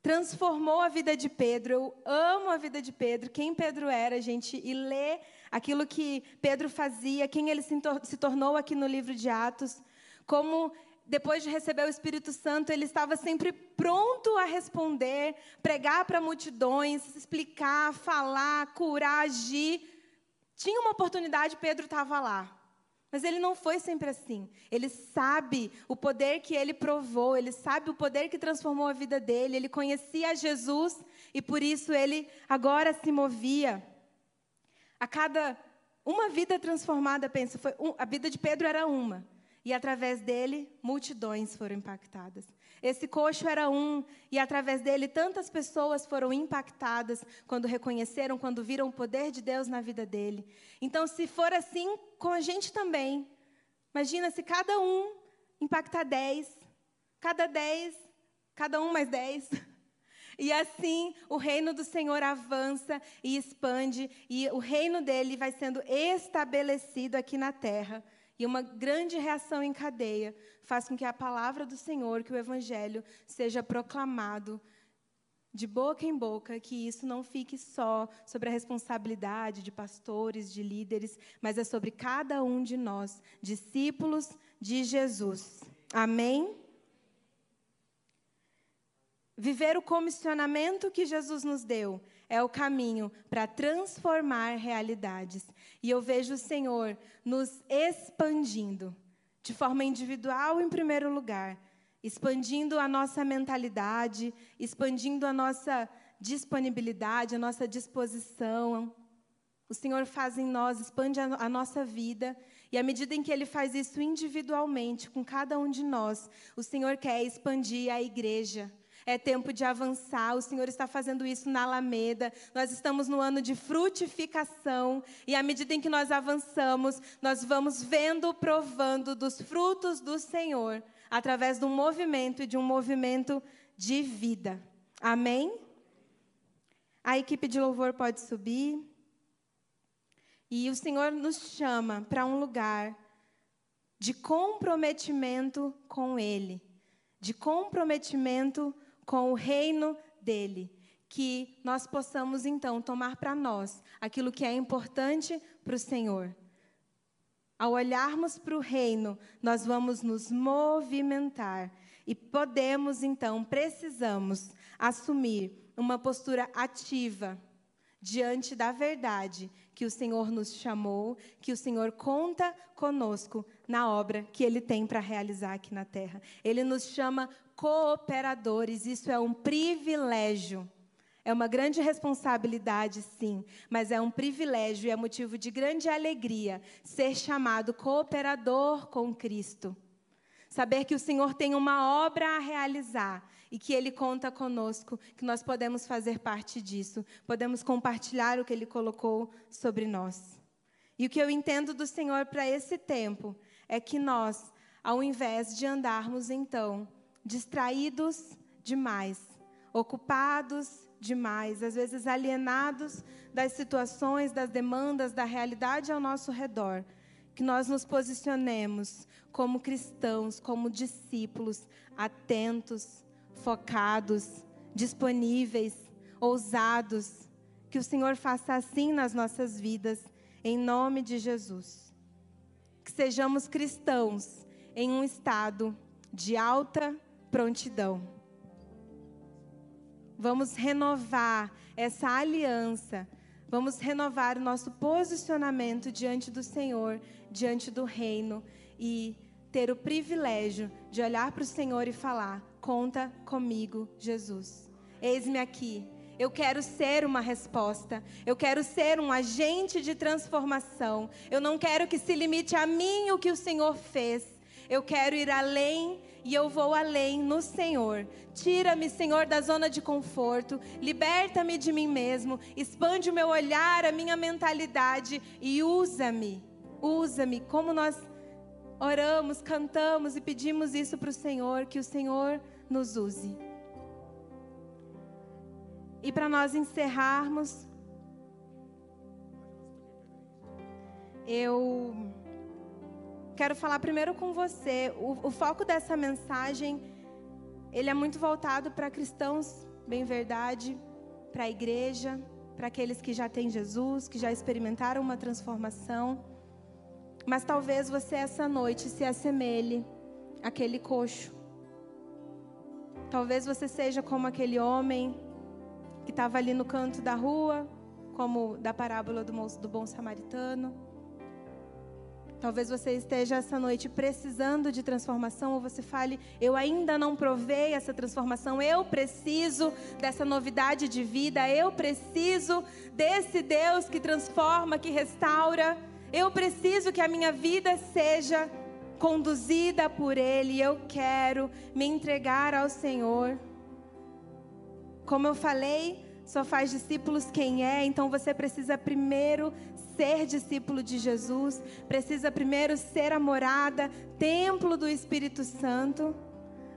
transformou a vida de Pedro. Eu amo a vida de Pedro, quem Pedro era, gente, e ler aquilo que Pedro fazia, quem ele se, tornou aqui no livro de Atos, como depois de receber o Espírito Santo, ele estava sempre pronto a responder, pregar para multidões, explicar, falar, curar, agir. Tinha uma oportunidade, Pedro estava lá. Mas ele não foi sempre assim. Ele sabe o poder que ele provou, ele sabe o poder que transformou a vida dele, ele conhecia Jesus e por isso ele agora se movia. A cada uma vida transformada, pensa, foi um, a vida de Pedro era uma. E através dele, multidões foram impactadas. Esse coxo era um, e através dele, tantas pessoas foram impactadas quando reconheceram, quando viram o poder de Deus na vida dele. Então, se for assim com a gente também, imagina se cada um impactar dez, cada dez, cada um mais dez. E assim o reino do Senhor avança e expande, e o reino dele vai sendo estabelecido aqui na terra. E uma grande reação em cadeia faz com que a palavra do Senhor, que o Evangelho, seja proclamado de boca em boca, que isso não fique só sobre a responsabilidade de pastores, de líderes, mas é sobre cada um de nós, discípulos de Jesus. Amém? Viver o comissionamento que Jesus nos deu é o caminho para transformar realidades. E eu vejo o Senhor nos expandindo, de forma individual, em primeiro lugar, expandindo a nossa mentalidade, expandindo a nossa disponibilidade, a nossa disposição. O Senhor faz em nós, expande a, a, nossa vida, e à medida em que Ele faz isso individualmente, com cada um de nós, o Senhor quer expandir a igreja É tempo de avançar. O Senhor está fazendo isso na Alameda. Nós estamos no ano de frutificação. E à medida em que nós avançamos, nós vamos vendo, provando dos frutos do Senhor, através de um movimento e de um movimento de vida. Amém? A equipe de louvor pode subir. E o Senhor nos chama para um lugar de comprometimento com Ele, de comprometimento com o reino dele. Que nós possamos, então, tomar para nós aquilo que é importante para o Senhor. Ao olharmos para o reino, nós vamos nos movimentar e podemos, então, precisamos assumir uma postura ativa diante da verdade que o Senhor nos chamou, que o Senhor conta conosco na obra que Ele tem para realizar aqui na terra. Ele nos chama cooperadores, isso é um privilégio. É uma grande responsabilidade, sim, mas é um privilégio e é motivo de grande alegria ser chamado cooperador com Cristo. Saber que o Senhor tem uma obra a realizar e que Ele conta conosco, que nós podemos fazer parte disso, podemos compartilhar o que Ele colocou sobre nós. E o que eu entendo do Senhor para esse tempo é que nós, ao invés de andarmos então distraídos demais, ocupados demais, às vezes alienados das situações, das demandas, da realidade ao nosso redor, que nós nos posicionemos como cristãos, como discípulos, atentos, focados, disponíveis, ousados. Que o Senhor faça assim nas nossas vidas, em nome de Jesus. Que sejamos cristãos em um estado de alta prontidão. Vamos renovar essa aliança. Vamos renovar o nosso posicionamento diante do Senhor, diante do reino e ter o privilégio de olhar para o Senhor e falar: Conta comigo, Jesus. Eis-me aqui. Eu quero ser uma resposta. Eu quero ser um agente de transformação. Eu não quero que se limite a mim o que o Senhor fez. Eu quero ir além e eu vou além no Senhor. Tira-me, Senhor, da zona de conforto, liberta-me de mim mesmo, expande o meu olhar, a minha mentalidade e usa-me. Usa-me como nós oramos, cantamos e pedimos isso para o Senhor, que o Senhor nos use. E para nós encerrarmos, eu quero falar primeiro com você. O, o foco dessa mensagem, ele é muito voltado para cristãos, bem verdade, para a igreja, para aqueles que já têm Jesus, que já experimentaram uma transformação. Mas talvez você essa noite se assemelhe àquele coxo. Talvez você seja como aquele homem que estava ali no canto da rua, como da parábola do, do bom samaritano. Talvez você esteja essa noite precisando de transformação, ou você fale: Eu ainda não provei essa transformação, eu preciso dessa novidade de vida, eu preciso desse Deus que transforma, que restaura. Eu preciso que a minha vida seja conduzida por Ele. Eu quero me entregar ao Senhor. Como eu falei, só faz discípulos quem é, então você precisa primeiro ser discípulo de Jesus, precisa primeiro ser a morada, templo do Espírito Santo.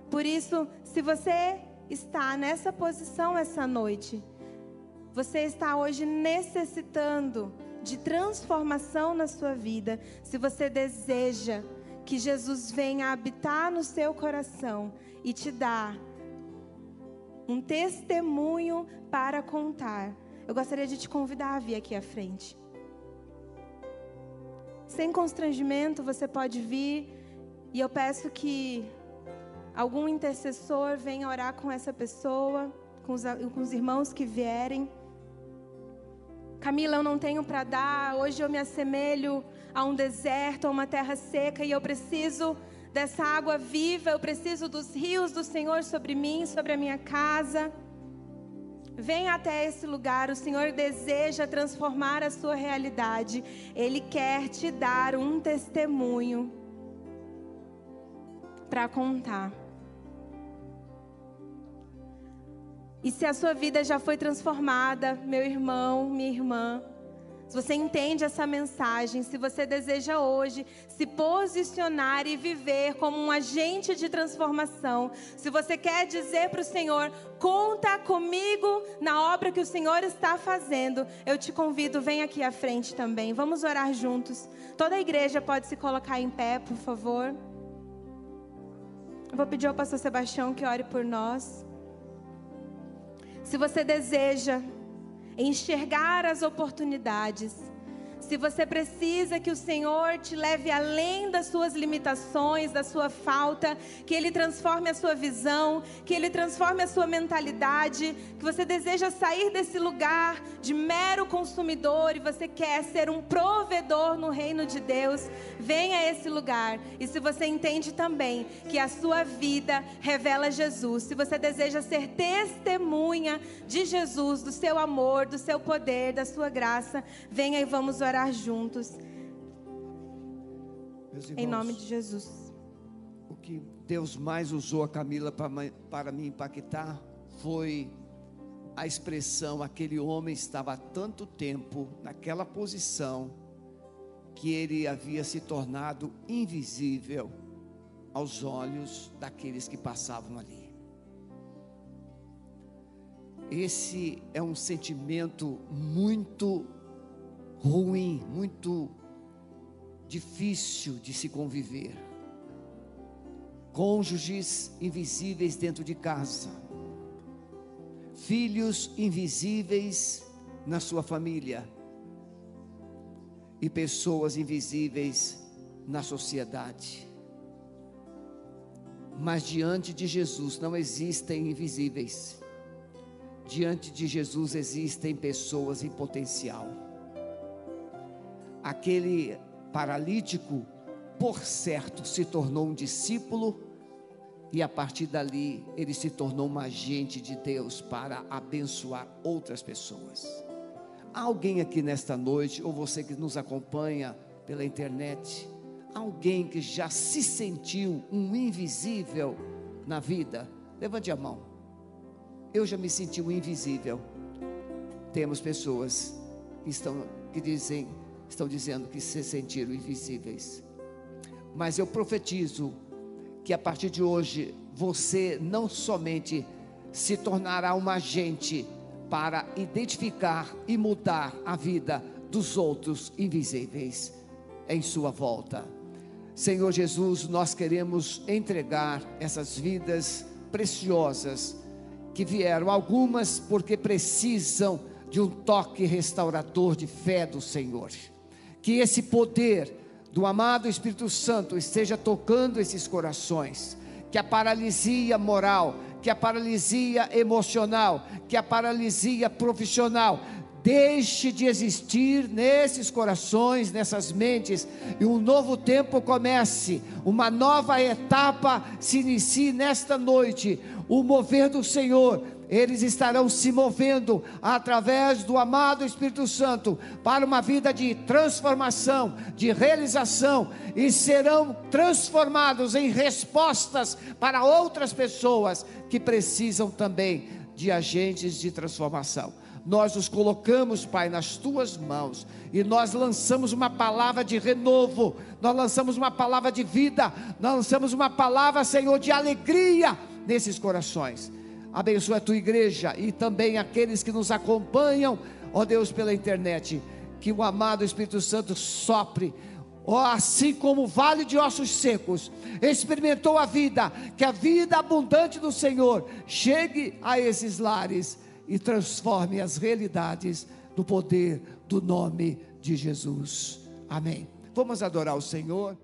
Por isso, se você está nessa posição essa noite, você está hoje necessitando de transformação na sua vida, se você deseja que Jesus venha habitar no seu coração e te dar um testemunho para contar, eu gostaria de te convidar a vir aqui à frente. Sem constrangimento, você pode vir e eu peço que algum intercessor venha orar com essa pessoa, com os, com os irmãos que vierem. Camila, eu não tenho para dar, hoje eu me assemelho a um deserto, a uma terra seca e eu preciso dessa água viva, eu preciso dos rios do Senhor sobre mim, sobre a minha casa. Venha até esse lugar, o Senhor deseja transformar a sua realidade, Ele quer te dar um testemunho para contar. E se a sua vida já foi transformada, meu irmão, minha irmã, se você entende essa mensagem, se você deseja hoje se posicionar e viver como um agente de transformação, se você quer dizer para o Senhor, conta comigo na obra que o Senhor está fazendo, eu te convido, vem aqui à frente também. Vamos orar juntos. Toda a igreja pode se colocar em pé, por favor. Eu vou pedir ao pastor Sebastião que ore por nós. Se você deseja enxergar as oportunidades, se você precisa que o Senhor te leve além das suas limitações, da sua falta, que Ele transforme a sua visão, que Ele transforme a sua mentalidade, que você deseja sair desse lugar de mero consumidor e você quer ser um provedor no reino de Deus, venha a esse lugar. E se você entende também que a sua vida revela Jesus, se você deseja ser testemunha de Jesus, do seu amor, do seu poder, da sua graça, venha e vamos orar orar juntos. Irmãos, em nome de Jesus. O que Deus mais usou a Camila para, para me impactar foi a expressão: aquele homem estava há tanto tempo naquela posição que ele havia se tornado invisível aos olhos daqueles que passavam ali. Esse é um sentimento muito ruim, muito difícil de se conviver. Cônjuges invisíveis dentro de casa, filhos invisíveis na sua família e pessoas invisíveis na sociedade. Mas diante de Jesus não existem invisíveis. Diante de Jesus existem pessoas em potencial aquele paralítico, por certo, se tornou um discípulo e a partir dali ele se tornou um agente de Deus para abençoar outras pessoas. Alguém aqui nesta noite, ou você que nos acompanha pela internet, alguém que já se sentiu um invisível na vida? Levante a mão. Eu já me senti um invisível. Temos pessoas que estão que dizem estão dizendo que se sentiram invisíveis. Mas eu profetizo que a partir de hoje você não somente se tornará um agente para identificar e mudar a vida dos outros invisíveis em sua volta. Senhor Jesus, nós queremos entregar essas vidas preciosas que vieram, algumas porque precisam de um toque restaurador de fé do Senhor que esse poder do amado Espírito Santo esteja tocando esses corações, que a paralisia moral, que a paralisia emocional, que a paralisia profissional deixe de existir nesses corações, nessas mentes, e um novo tempo comece, uma nova etapa se inicie nesta noite, o mover do Senhor eles estarão se movendo através do amado Espírito Santo para uma vida de transformação, de realização e serão transformados em respostas para outras pessoas que precisam também de agentes de transformação. Nós os colocamos, Pai, nas tuas mãos e nós lançamos uma palavra de renovo, nós lançamos uma palavra de vida, nós lançamos uma palavra, Senhor, de alegria nesses corações Abençoa a tua igreja e também aqueles que nos acompanham, ó Deus, pela internet. Que o amado Espírito Santo sopre, ó, assim como o vale de ossos secos experimentou a vida, que a vida abundante do Senhor chegue a esses lares e transforme as realidades do poder do nome de Jesus. Amém. Vamos adorar o Senhor.